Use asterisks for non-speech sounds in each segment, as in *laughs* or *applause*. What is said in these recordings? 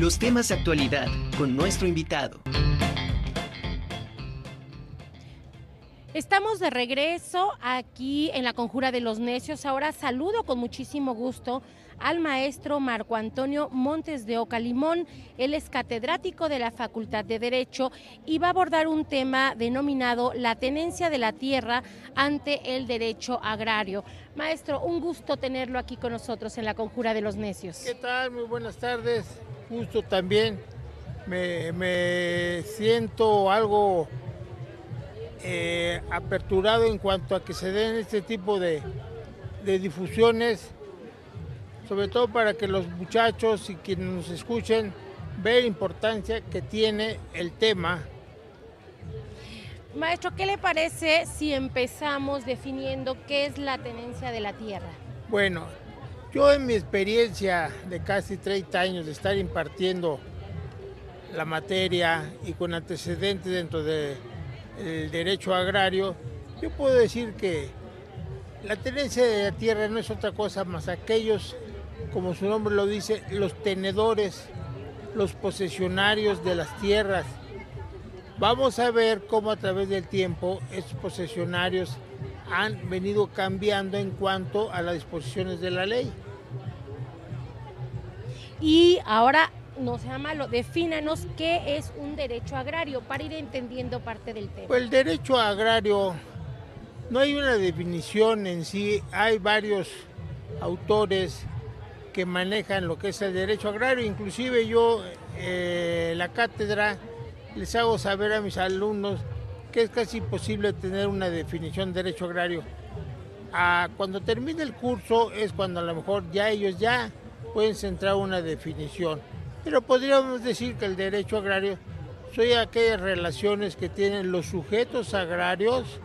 Los temas de actualidad con nuestro invitado. Estamos de regreso aquí en la Conjura de los Necios. Ahora saludo con muchísimo gusto al maestro Marco Antonio Montes de Oca Limón. Él es catedrático de la Facultad de Derecho y va a abordar un tema denominado la tenencia de la tierra ante el derecho agrario. Maestro, un gusto tenerlo aquí con nosotros en la Conjura de los Necios. ¿Qué tal? Muy buenas tardes. Gusto también. Me, siento algo eh, aperturado en cuanto a que se den este tipo de, de difusiones sobre todo para que los muchachos y quienes nos escuchen vean la importancia que tiene el tema. Maestro, ¿qué le parece si empezamos definiendo qué es la tenencia de la tierra? Bueno, yo en mi experiencia de casi 30 años de estar impartiendo la materia y con antecedentes dentro del derecho agrario, yo puedo decir que la tenencia de la tierra no es otra cosa más aquellos como su nombre lo dice, los tenedores, los posesionarios de las tierras. Vamos a ver cómo a través del tiempo estos posesionarios han venido cambiando en cuanto a las disposiciones de la ley. Y ahora, no sea malo, defínanos qué es un derecho agrario para ir entendiendo parte del tema. Pues el derecho agrario, no hay una definición en sí, hay varios autores que manejan lo que es el derecho agrario. Inclusive yo, eh, la cátedra, les hago saber a mis alumnos que es casi imposible tener una definición de derecho agrario. Ah, cuando termine el curso es cuando a lo mejor ya ellos ya pueden centrar una definición. Pero podríamos decir que el derecho agrario son aquellas relaciones que tienen los sujetos agrarios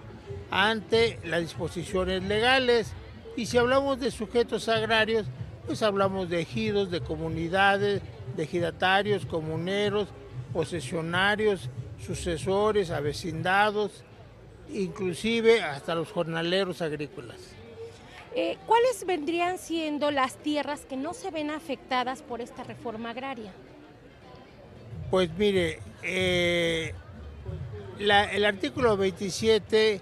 ante las disposiciones legales. Y si hablamos de sujetos agrarios, pues hablamos de ejidos, de comunidades, de ejidatarios, comuneros, posesionarios, sucesores, avecindados, inclusive hasta los jornaleros agrícolas. Eh, ¿Cuáles vendrían siendo las tierras que no se ven afectadas por esta reforma agraria? Pues mire, eh, el artículo 27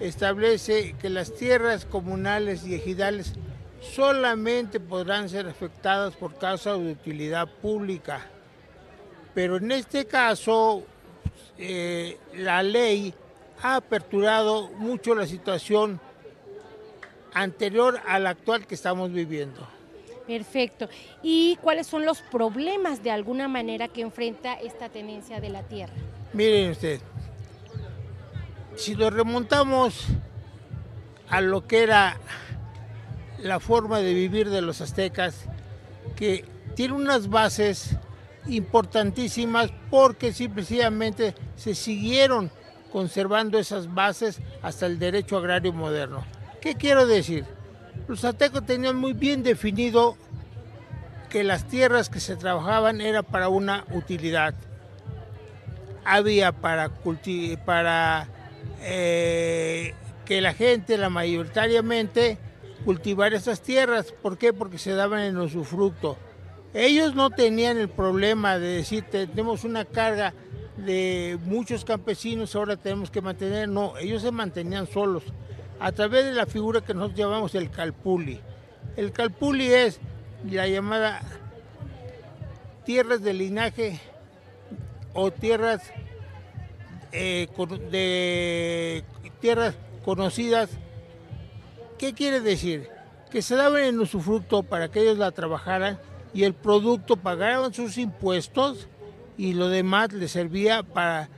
establece que las tierras comunales y ejidales solamente podrán ser afectadas por causa de utilidad pública. Pero en este caso, eh, la ley ha aperturado mucho la situación anterior a la actual que estamos viviendo. Perfecto. ¿Y cuáles son los problemas de alguna manera que enfrenta esta tenencia de la tierra? Miren usted, si nos remontamos a lo que era la forma de vivir de los aztecas, que tiene unas bases importantísimas porque simplemente se siguieron conservando esas bases hasta el derecho agrario moderno. ¿Qué quiero decir? Los aztecas tenían muy bien definido que las tierras que se trabajaban era para una utilidad. Había para, para eh, que la gente, la mayoritariamente, cultivar esas tierras. ¿Por qué? Porque se daban en usufructo. Ellos no tenían el problema de decir, tenemos una carga de muchos campesinos, ahora tenemos que mantener. No, ellos se mantenían solos a través de la figura que nosotros llamamos el calpuli. El calpuli es la llamada tierras de linaje o tierras eh, de tierras conocidas ¿Qué quiere decir? Que se daban en usufructo para que ellos la trabajaran y el producto pagaban sus impuestos y lo demás les servía para,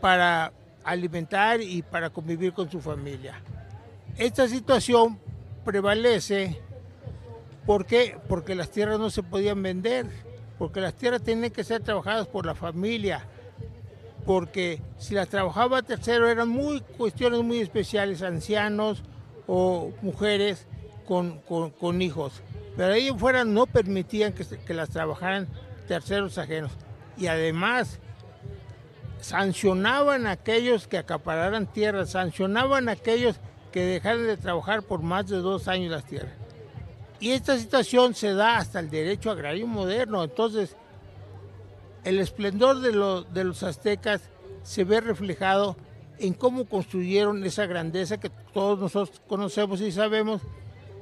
para alimentar y para convivir con su familia. Esta situación prevalece ¿por porque las tierras no se podían vender, porque las tierras tienen que ser trabajadas por la familia, porque si las trabajaba tercero eran muy cuestiones muy especiales, ancianos, o mujeres con, hijos. Pero ahí fuera no permitían que, las trabajaran terceros ajenos. Y además sancionaban a aquellos que acapararan tierras, sancionaban a aquellos que dejaran de trabajar por más de dos años las tierras. Y esta situación se da hasta el derecho agrario moderno. Entonces, el esplendor de los aztecas se ve reflejado en cómo construyeron esa grandeza que todos nosotros conocemos y sabemos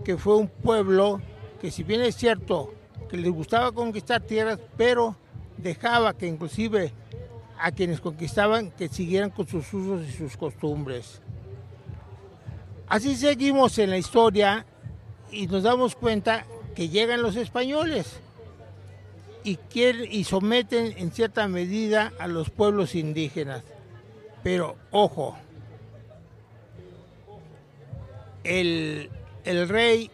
que fue un pueblo que si bien es cierto que les gustaba conquistar tierras, pero dejaba que inclusive a quienes conquistaban que siguieran con sus usos y sus costumbres. Así seguimos en la historia y nos damos cuenta que llegan los españoles y, quieren, y someten en cierta medida a los pueblos indígenas. Pero ojo, el, el rey,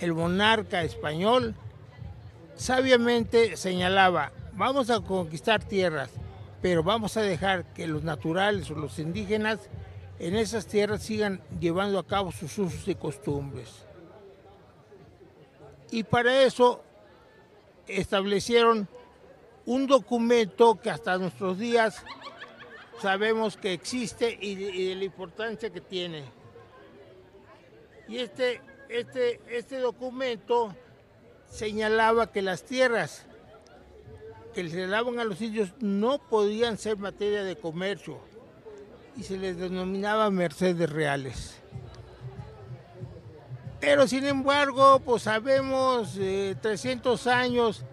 el monarca español, sabiamente señalaba, vamos a conquistar tierras, pero vamos a dejar que los naturales o los indígenas en esas tierras sigan llevando a cabo sus usos y costumbres. Y para eso establecieron un documento que hasta nuestros días sabemos que existe y de, la importancia que tiene. Y este, este, este documento señalaba que las tierras que se daban a los indios no podían ser materia de comercio y se les denominaba mercedes reales. Pero sin embargo, pues sabemos, 300 eh, años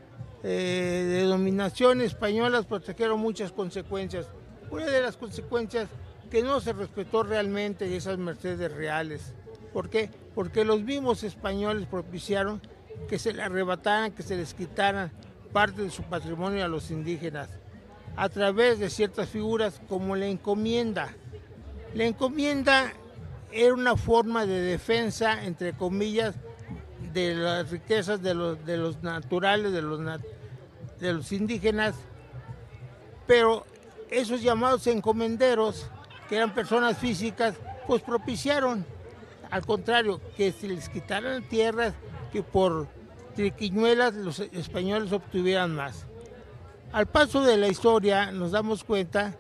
eh, de dominación española pues, trajeron muchas consecuencias. Una de las consecuencias que no se respetó realmente esas mercedes reales. ¿Por qué? Porque los mismos españoles propiciaron que se le arrebataran, que se les quitaran parte de su patrimonio a los indígenas a través de ciertas figuras como la encomienda. La encomienda era una forma de defensa, entre comillas, de las riquezas de los, naturales, de los, de los indígenas, pero esos llamados encomenderos, que eran personas físicas, pues propiciaron, al contrario, que se les quitaran tierras que por triquiñuelas los españoles obtuvieran más. Al paso de la historia nos damos cuenta,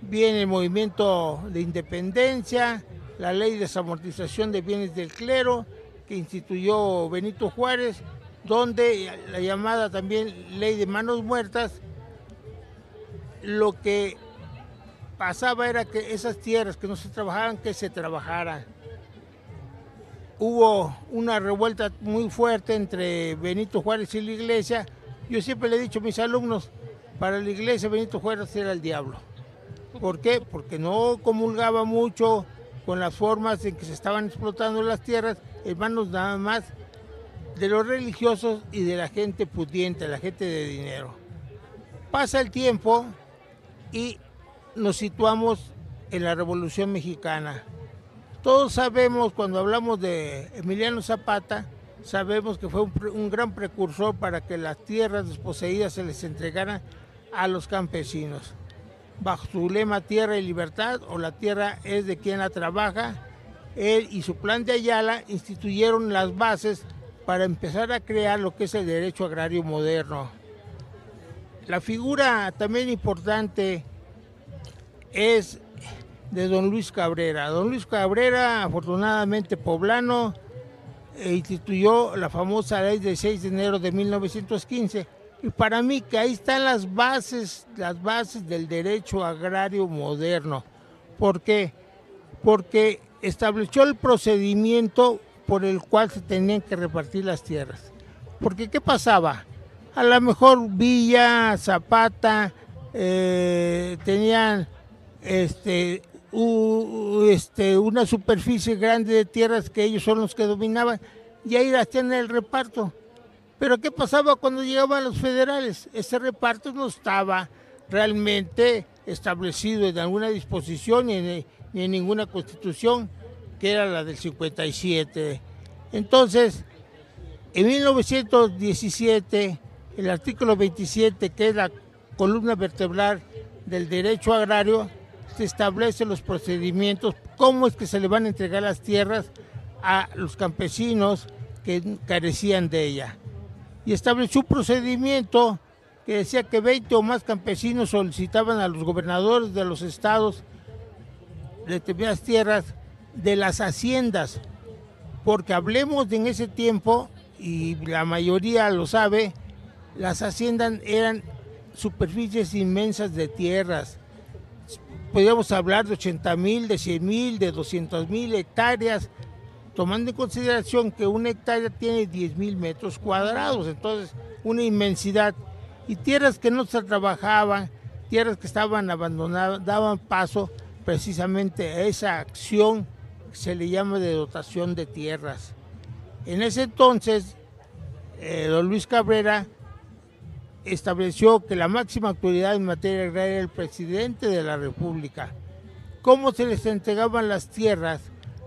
viene el movimiento de independencia, la ley de desamortización de bienes del clero que instituyó Benito Juárez, donde la llamada también ley de manos muertas, lo que pasaba era que esas tierras que no se trabajaban, que se trabajaran hubo una revuelta muy fuerte entre Benito Juárez y la iglesia. Yo siempre le he dicho a mis alumnos, para la iglesia Benito Juárez era el diablo. ¿Por qué? Porque no comulgaba mucho con las formas en que se estaban explotando las tierras, hermanos nada más de los religiosos y de la gente pudiente, la gente de dinero. Pasa el tiempo y nos situamos en la Revolución Mexicana. Todos sabemos, cuando hablamos de Emiliano Zapata, sabemos que fue un, gran precursor para que las tierras desposeídas se les entregaran a los campesinos. Bajo su lema Tierra y Libertad, o la tierra es de quien la trabaja, él y su plan de Ayala instituyeron las bases para empezar a crear lo que es el derecho agrario moderno. La figura también importante es de don Luis Cabrera. Don Luis Cabrera, afortunadamente poblano, eh, instituyó la famosa ley del 6 de enero de 1915. Y para mí que ahí están las bases, las bases del derecho agrario moderno. ¿Por qué? Porque estableció el procedimiento por el cual se tenían que repartir las tierras. Porque ¿qué pasaba? A lo mejor Villa, Zapata, eh, tenían este, este, una superficie grande de tierras que ellos son los que dominaban y ahí hacían el reparto. Pero ¿qué pasaba cuando llegaban los federales? Ese reparto no estaba realmente establecido en alguna disposición ni en, ni en ninguna constitución, que era la del 57. Entonces, en 1917, el artículo 27, que es la columna vertebral del derecho agrario, se establecen los procedimientos, cómo es que se le van a entregar las tierras a los campesinos que carecían de ella. Y estableció un procedimiento que decía que 20 o más campesinos solicitaban a los gobernadores de los estados determinadas tierras de las haciendas, porque hablemos de en ese tiempo, y la mayoría lo sabe, las haciendas eran superficies inmensas de tierras. Podríamos hablar de 80 mil, de 100 mil, de 200 mil hectáreas, tomando en consideración que una hectárea tiene 10 mil metros cuadrados, entonces una inmensidad. Y tierras que no se trabajaban, tierras que estaban abandonadas, daban paso precisamente a esa acción que se le llama de dotación de tierras. En ese entonces, eh, don Luis Cabrera estableció que la máxima autoridad en materia agraria era el presidente de la República. ¿Cómo se les entregaban las tierras?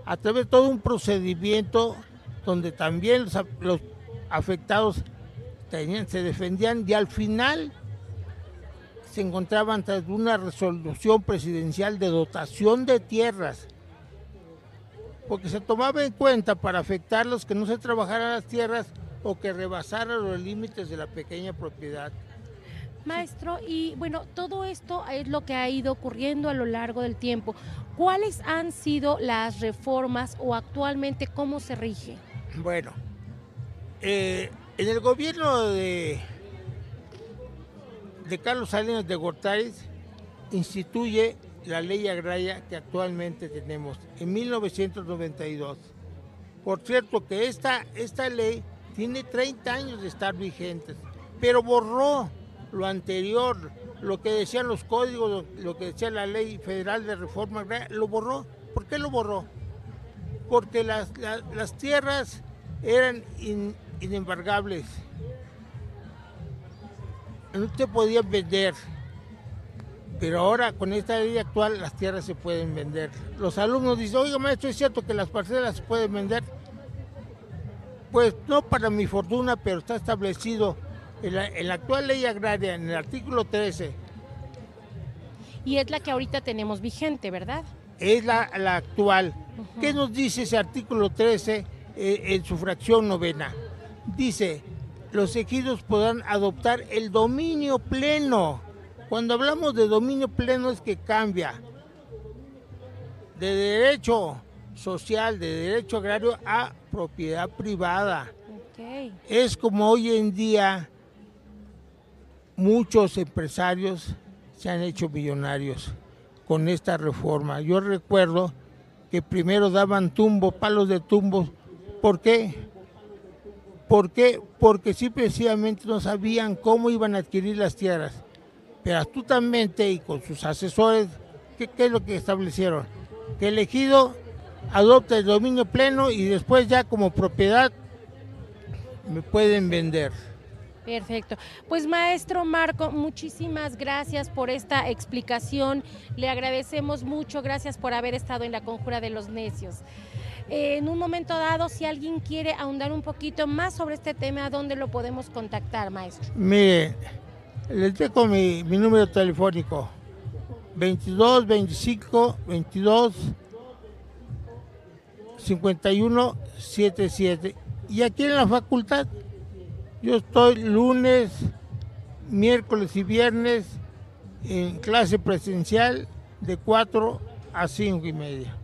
A través de todo un procedimiento donde también los, los afectados tenían, se defendían y al final se encontraban tras una resolución presidencial de dotación de tierras, porque se tomaba en cuenta para afectarlos que no se trabajaran las tierras o que rebasara los límites de la pequeña propiedad. Maestro, y bueno, todo esto es lo que ha ido ocurriendo a lo largo del tiempo. ¿Cuáles han sido las reformas o actualmente cómo se rige? Bueno, eh, en el gobierno de, de Carlos Salinas de Gortari instituye la ley agraria que actualmente tenemos en 1992. Por cierto que esta, esta ley tiene 30 años de estar vigente, pero borró lo anterior, lo que decían los códigos, lo que decía la ley federal de reforma lo borró. ¿Por qué lo borró? Porque las, las, tierras eran in, inembargables, no se podían vender. Pero ahora con esta ley actual las tierras se pueden vender. Los alumnos dicen, oiga maestro, ¿es cierto que las parcelas se pueden vender? Pues no para mi fortuna, pero está establecido en la, en la, actual ley agraria, en el artículo 13. Y es la que ahorita tenemos vigente, ¿verdad? Es la, la actual. Uh -huh. ¿Qué nos dice ese artículo 13 eh, en su fracción novena? Dice, los ejidos podrán adoptar el dominio pleno. Cuando hablamos de dominio pleno es que cambia de derecho social, de derecho agrario a propiedad privada. Okay. Es como hoy en día muchos empresarios se han hecho millonarios con esta reforma. Yo recuerdo que primero daban tumbos, palos de tumbos. ¿Por qué? ¿Por qué? Porque simplemente no sabían cómo iban a adquirir las tierras. Pero astutamente y con sus asesores, ¿qué, qué es lo que establecieron? Que el ejido adopta el dominio pleno y después ya como propiedad me pueden vender. Perfecto. Pues maestro Marco, muchísimas gracias por esta explicación. Le agradecemos mucho. Gracias por haber estado en la conjura de los necios. Eh, en un momento dado, si alguien quiere ahondar un poquito más sobre este tema, ¿a dónde lo podemos contactar, maestro? Mire, les dejo mi, mi número telefónico. 22 25 22 51 77. Y aquí en la facultad yo estoy lunes, miércoles y viernes en clase presencial de 4 a 5 y media.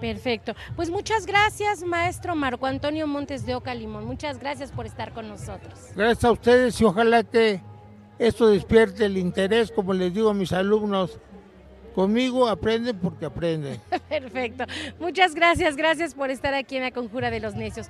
Perfecto. Pues muchas gracias, maestro Marco Antonio Montes de Oca Limón. Muchas gracias por estar con nosotros. Gracias a ustedes y ojalá que esto despierte el interés, como les digo a mis alumnos. Conmigo aprenden porque aprenden. *laughs* Perfecto. Muchas gracias. Gracias por estar aquí en la Conjura de los Necios.